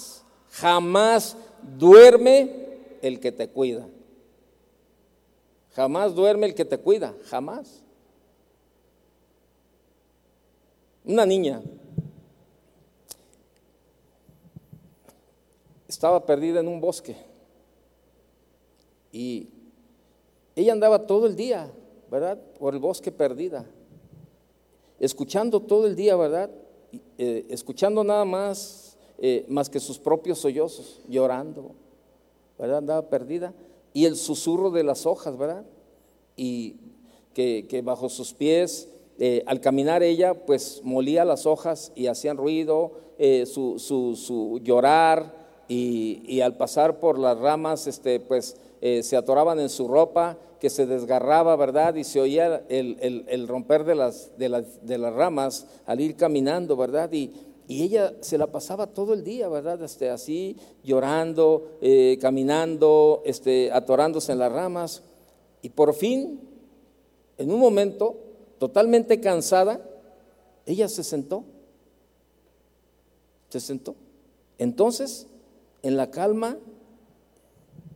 jamás duerme el que te cuida. Jamás duerme el que te cuida, jamás. Una niña estaba perdida en un bosque. Y ella andaba todo el día, ¿verdad? Por el bosque perdida. Escuchando todo el día, ¿verdad? Eh, escuchando nada más, eh, más que sus propios sollozos, llorando, ¿verdad? Andaba perdida. Y el susurro de las hojas, ¿verdad? Y que, bajo sus pies, eh, al caminar ella, pues molía las hojas y hacían ruido, eh, su, su, llorar, y, al pasar por las ramas, este, pues se atoraban en su ropa, que se desgarraba, ¿verdad? Y se oía el, romper de las, de, las, de las ramas al ir caminando, ¿verdad? Y, y ella se la pasaba todo el día, ¿verdad? Este, así llorando, eh, caminando, este, atorándose en las ramas. Y por fin, en un momento, totalmente cansada, ella se sentó. Se sentó. Entonces, en la calma,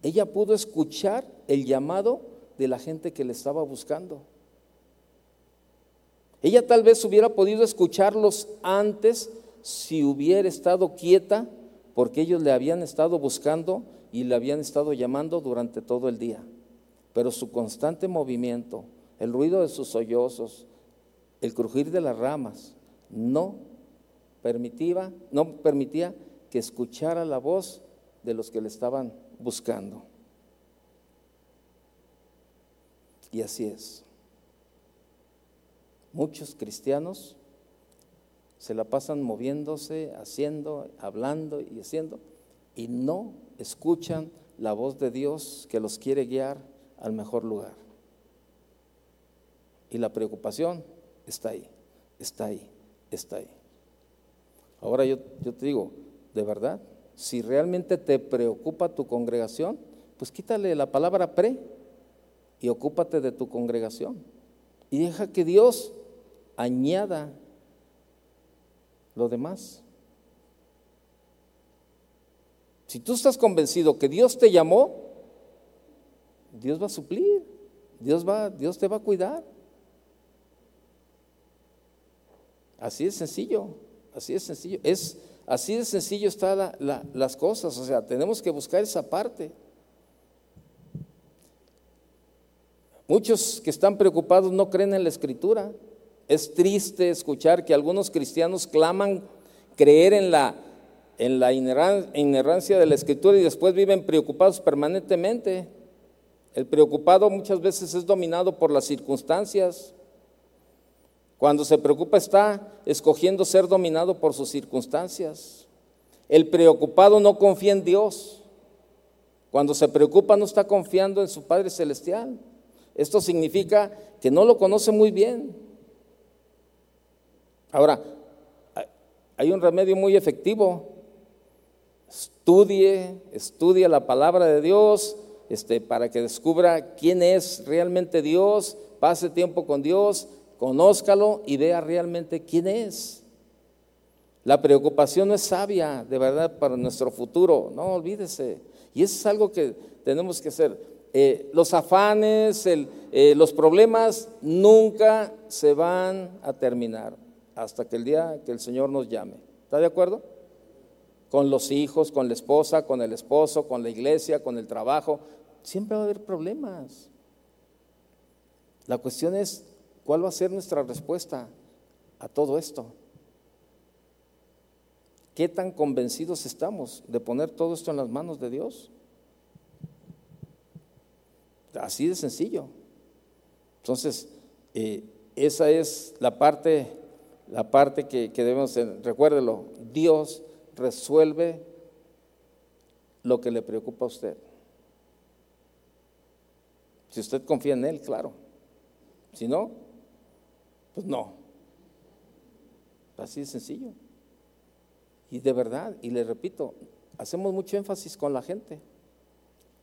ella pudo escuchar el llamado de la gente que le estaba buscando. Ella tal vez hubiera podido escucharlos antes si hubiera estado quieta, porque ellos le habían estado buscando y le habían estado llamando durante todo el día. Pero su constante movimiento, el ruido de sus sollozos, el crujir de las ramas, no permitía, no permitía que escuchara la voz de los que le estaban buscando. Y así es. Muchos cristianos se la pasan moviéndose, haciendo, hablando y haciendo, y no escuchan la voz de Dios que los quiere guiar al mejor lugar. Y la preocupación está ahí, está ahí, está ahí. Ahora yo, yo te digo, de verdad, si realmente te preocupa tu congregación, pues quítale la palabra pre y ocúpate de tu congregación. Y deja que Dios añada lo demás. Si tú estás convencido que Dios te llamó, Dios va a suplir, Dios, va, Dios te va a cuidar. Así es sencillo, así es sencillo. Es, así de sencillo están las cosas, o sea, tenemos que buscar esa parte. Muchos que están preocupados no creen en la escritura. Es triste escuchar que algunos cristianos claman creer en la, en inerrancia de la escritura y después viven preocupados permanentemente. El preocupado muchas veces es dominado por las circunstancias. Cuando se preocupa está escogiendo ser dominado por sus circunstancias. El preocupado no confía en Dios. Cuando se preocupa no está confiando en su Padre Celestial. Esto significa que no lo conoce muy bien. Ahora, hay un remedio muy efectivo. Estudie, estudie la palabra de Dios este, para que descubra quién es realmente Dios, pase tiempo con Dios, conózcalo y vea realmente quién es. La preocupación no es sabia, de verdad, para nuestro futuro, no olvídese. Y eso es algo que tenemos que hacer. Eh, los afanes, eh, los problemas nunca se van a terminar hasta que el día que el Señor nos llame. ¿Está de acuerdo? Con los hijos, con la esposa, con el esposo, con la iglesia, con el trabajo. Siempre va a haber problemas. La cuestión es, ¿cuál va a ser nuestra respuesta a todo esto? ¿Qué tan convencidos estamos de poner todo esto en las manos de Dios? Así de sencillo. Entonces, eh, esa es la parte la parte que, debemos, recuérdelo, Dios resuelve lo que le preocupa a usted. Si usted confía en Él, claro. Si no, pues no. Así de sencillo. Y de verdad, y le repito, hacemos mucho énfasis con la gente.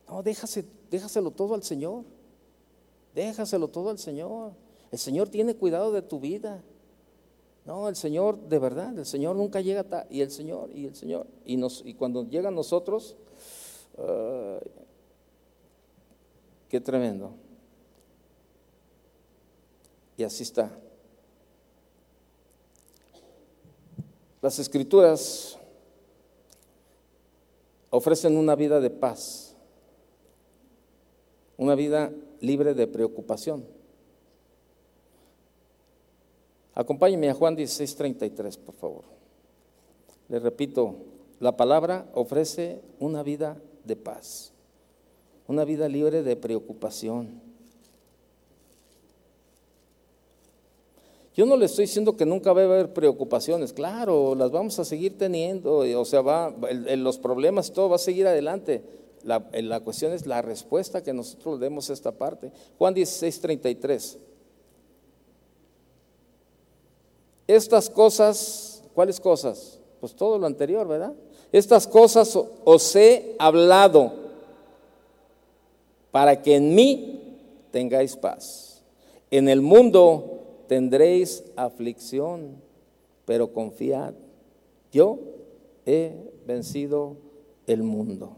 No, déjase, déjaselo todo al Señor. Déjaselo todo al Señor. El Señor tiene cuidado de tu vida. No, el Señor, de verdad, el Señor nunca llega y el Señor, y el Señor. Y, nos, y cuando llega a nosotros, qué tremendo. Y así está. Las escrituras ofrecen una vida de paz, una vida libre de preocupación. Acompáñeme a Juan 16:33, por favor. Le repito, la palabra ofrece una vida de paz, una vida libre de preocupación. Yo no le estoy diciendo que nunca va a haber preocupaciones, claro, las vamos a seguir teniendo, o sea, va, los problemas, todo va a seguir adelante. La, la, cuestión es la respuesta que nosotros demos a esta parte. Juan 16, 33. Estas cosas, ¿cuáles cosas? Pues todo lo anterior, ¿verdad? Estas cosas os he hablado para que en mí tengáis paz. En el mundo tendréis aflicción, pero confiad, yo he vencido el mundo.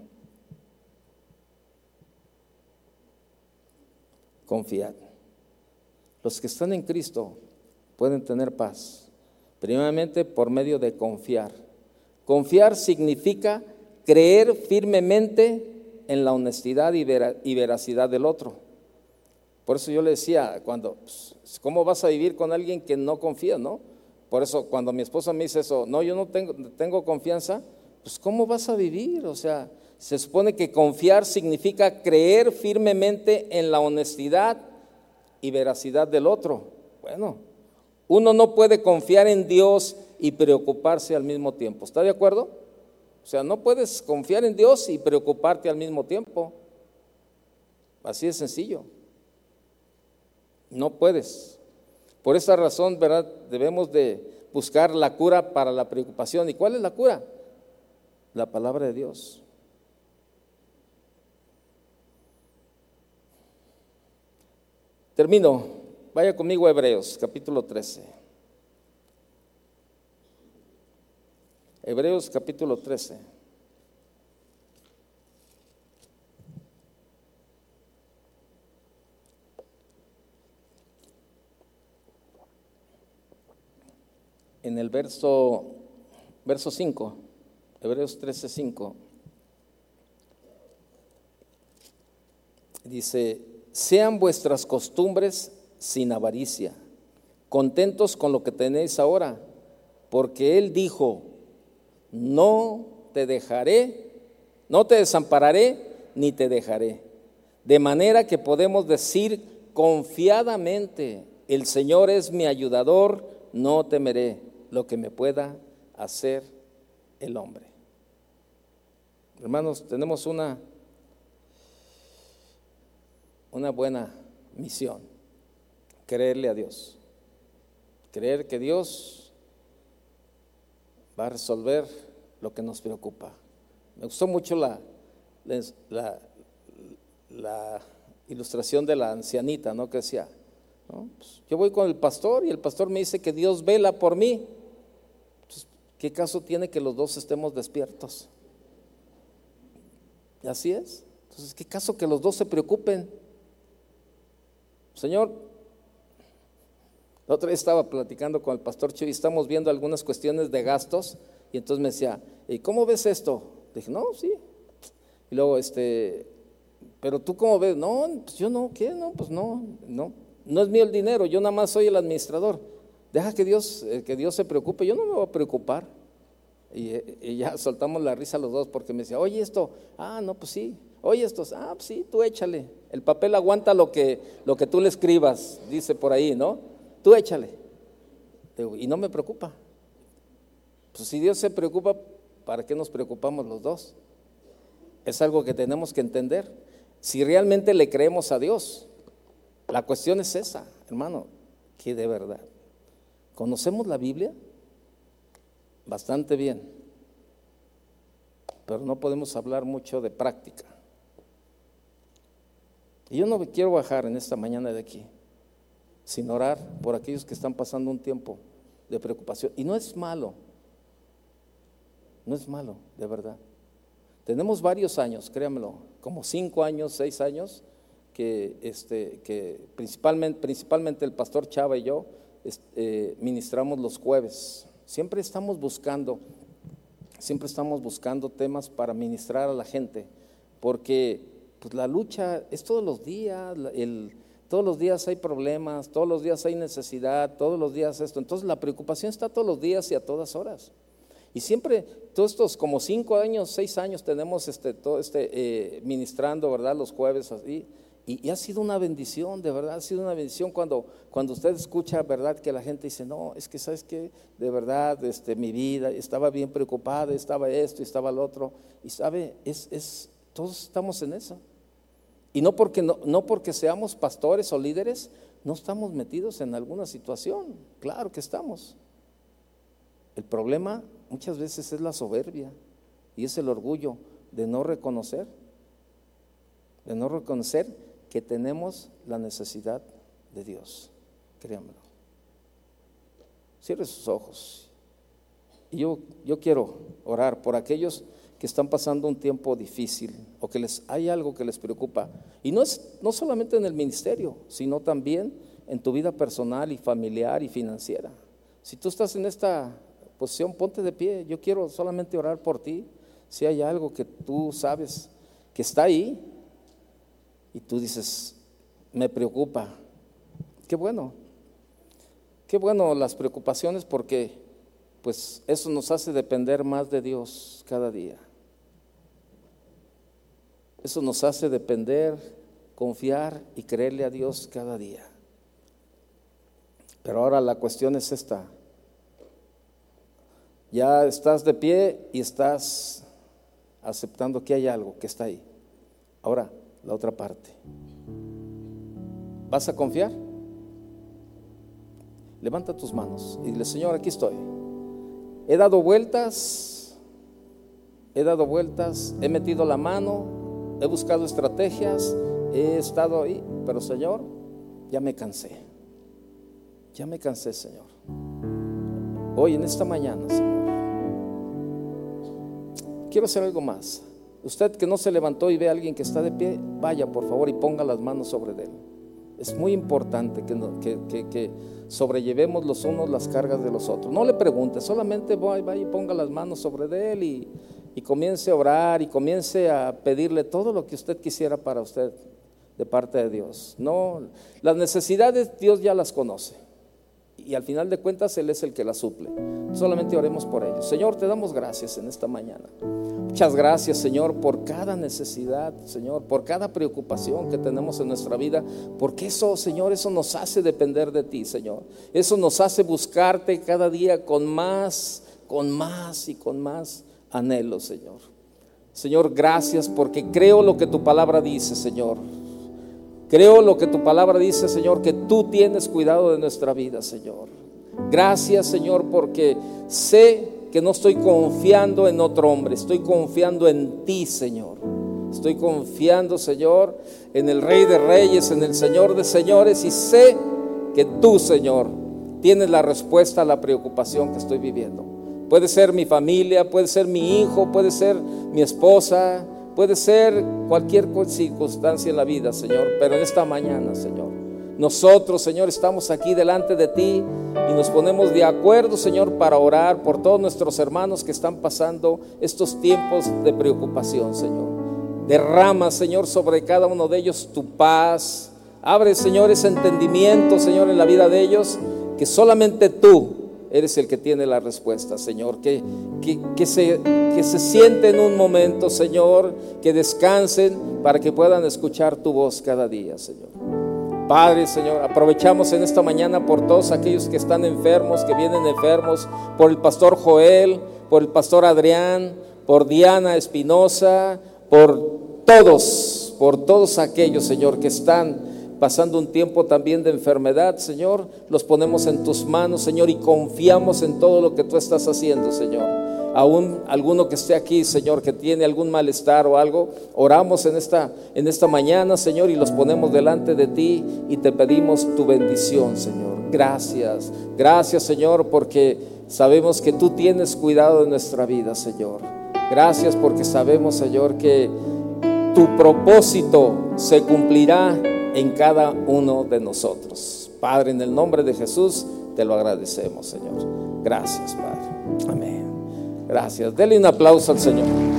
Confiad. Los que están en Cristo pueden tener paz, primeramente por medio de confiar. Confiar significa creer firmemente en la honestidad y veracidad del otro. Por eso yo le decía, cuando, pues, ¿cómo vas a vivir con alguien que no confía, no? Por eso cuando mi esposa me dice eso, no, yo no tengo, tengo confianza, pues ¿cómo vas a vivir? O sea, se supone que confiar significa creer firmemente en la honestidad y veracidad del otro. Bueno, uno no puede confiar en Dios y preocuparse al mismo tiempo. ¿Está de acuerdo? O sea, no puedes confiar en Dios y preocuparte al mismo tiempo. Así de sencillo. No puedes. Por esa razón, ¿verdad? Debemos de buscar la cura para la preocupación. ¿Y cuál es la cura? La palabra de Dios. Termino. Vaya conmigo a Hebreos, capítulo 13. Hebreos, capítulo 13. en el verso, verso 5, Hebreos 13, 5, dice, sean vuestras costumbres sin avaricia, contentos con lo que tenéis ahora, porque Él dijo, no te dejaré, no te desampararé, ni te dejaré. De manera que podemos decir confiadamente, el Señor es mi ayudador, no temeré lo que me pueda hacer el hombre. Hermanos, tenemos una, una buena misión, creerle a Dios, creer que Dios va a resolver lo que nos preocupa. Me gustó mucho la, ilustración de la ancianita, ¿no? Que decía, pues, yo voy con el pastor y el pastor me dice que Dios vela por mí. ¿Qué caso tiene que los dos estemos despiertos? Y así es. Entonces, ¿qué caso que los dos se preocupen? Señor, la otra vez estaba platicando con el pastor Chivo y estamos viendo algunas cuestiones de gastos y entonces me decía, ¿y cómo ves esto? dije, no, sí. Y luego, este, pero tú cómo ves? No, pues yo no, ¿qué? No, pues no, no, no es mío el dinero, yo nada más soy el administrador. Deja que Dios, eh, que Dios se preocupe, yo no me voy a preocupar. Eh, y, ya soltamos la risa los dos porque me decía, oye esto, ah, no, pues sí, oye esto, ah, pues sí, tú échale. El papel aguanta lo que, lo que tú le escribas, dice por ahí, ¿no? Tú échale. Y no me preocupa. Pues si Dios se preocupa, ¿para qué nos preocupamos los dos? Es algo que tenemos que entender. Si realmente le creemos a Dios, la cuestión es esa, hermano, que de verdad ¿Conocemos la Biblia? Bastante bien, pero no podemos hablar mucho de práctica. Y yo no quiero bajar en esta mañana de aquí sin orar por aquellos que están pasando un tiempo de preocupación. Y no es malo, no es malo, de verdad. Tenemos varios años, créanmelo, como cinco años, seis años, que, este, que principalmente, principalmente el pastor Chava y yo eh, ministramos los jueves. Siempre estamos buscando, siempre estamos buscando temas para ministrar a la gente, porque pues, la lucha es todos los días, todos los días hay problemas, todos los días hay necesidad, todos los días esto. Entonces la preocupación está todos los días y a todas horas. Y siempre, todos estos como cinco años, seis años tenemos este, todo este, eh, ministrando, ¿verdad? Los jueves así. Y, ha sido una bendición, de verdad, ha sido una bendición cuando, cuando usted escucha, ¿verdad? Que la gente dice, no, es que, ¿sabes qué? De verdad, este, mi vida, estaba bien preocupada, estaba esto, estaba lo otro. Y sabe, es, es, todos estamos en eso. Y no porque, no, no porque seamos pastores o líderes, no estamos metidos en alguna situación. Claro que estamos. El problema muchas veces es la soberbia y es el orgullo de no reconocer, de no reconocer que tenemos la necesidad de Dios. Créanmelo. Cierre sus ojos. Y yo, yo quiero orar por aquellos que están pasando un tiempo difícil o que les hay algo que les preocupa. Y no es no solamente en el ministerio, sino también en tu vida personal y familiar y financiera. Si tú estás en esta posición, ponte de pie. Yo quiero solamente orar por ti. Si hay algo que tú sabes que está ahí, y tú dices, me preocupa. Qué bueno, qué bueno las preocupaciones porque pues eso nos hace depender más de Dios cada día. Eso nos hace depender, confiar y creerle a Dios cada día. Pero ahora la cuestión es esta. Ya estás de pie y estás aceptando que hay algo que está ahí. Ahora, la otra parte. ¿Vas a confiar? Levanta tus manos y dile, Señor, aquí estoy. He dado vueltas, he dado vueltas, he metido la mano, he buscado estrategias, he estado ahí, pero Señor, ya me cansé. Ya me cansé, Señor. Hoy en esta mañana, Señor, quiero hacer algo más. Usted que no se levantó y ve a alguien que está de pie, vaya por favor y ponga las manos sobre él. Es muy importante que, sobrellevemos los unos las cargas de los otros. No le pregunte, solamente vaya, y ponga las manos sobre él y, y comience a orar y comience a pedirle todo lo que usted quisiera para usted de parte de Dios. No, las necesidades Dios ya las conoce y al final de cuentas Él es el que las suple. Solamente oremos por ellos. Señor, te damos gracias en esta mañana. Muchas gracias, Señor, por cada necesidad, Señor, por cada preocupación que tenemos en nuestra vida, porque eso, Señor, eso nos hace depender de ti, Señor. Eso nos hace buscarte cada día con más, con más y con más anhelo, Señor. Señor, gracias porque creo lo que tu palabra dice, Señor. Creo lo que tu palabra dice, Señor, que tú tienes cuidado de nuestra vida, Señor. Gracias, Señor, porque sé que no estoy confiando en otro hombre, estoy confiando en ti, Señor. Estoy confiando, Señor, en el Rey de Reyes, en el Señor de Señores y sé que tú, Señor, tienes la respuesta a la preocupación que estoy viviendo. Puede ser mi familia, puede ser mi hijo, puede ser mi esposa, puede ser cualquier circunstancia en la vida, Señor, pero en esta mañana, Señor, nosotros, Señor, estamos aquí delante de ti y nos ponemos de acuerdo, Señor, para orar por todos nuestros hermanos que están pasando estos tiempos de preocupación, Señor. Derrama, Señor, sobre cada uno de ellos tu paz. Abre, Señor, ese entendimiento, Señor, en la vida de ellos, que solamente tú eres el que tiene la respuesta, Señor. Que, que, que, se, que se sienten un momento, Señor, que descansen para que puedan escuchar tu voz cada día, Señor. Padre, Señor, aprovechamos en esta mañana por todos aquellos que están enfermos, que vienen enfermos, por el pastor Joel, por el pastor Adrián, por Diana Espinosa, por todos, por todos aquellos, Señor, que están pasando un tiempo también de enfermedad, Señor, los ponemos en tus manos, Señor, y confiamos en todo lo que tú estás haciendo, Señor aún alguno que esté aquí, Señor, que tiene algún malestar o algo, oramos en esta, en esta mañana, Señor, y los ponemos delante de ti y te pedimos tu bendición, Señor. Gracias, gracias, Señor, porque sabemos que tú tienes cuidado de nuestra vida, Señor. Gracias porque sabemos, Señor, que tu propósito se cumplirá en cada uno de nosotros. Padre, en el nombre de Jesús, te lo agradecemos, Señor. Gracias, Padre. Amén. Gracias. Dele un aplauso al Señor.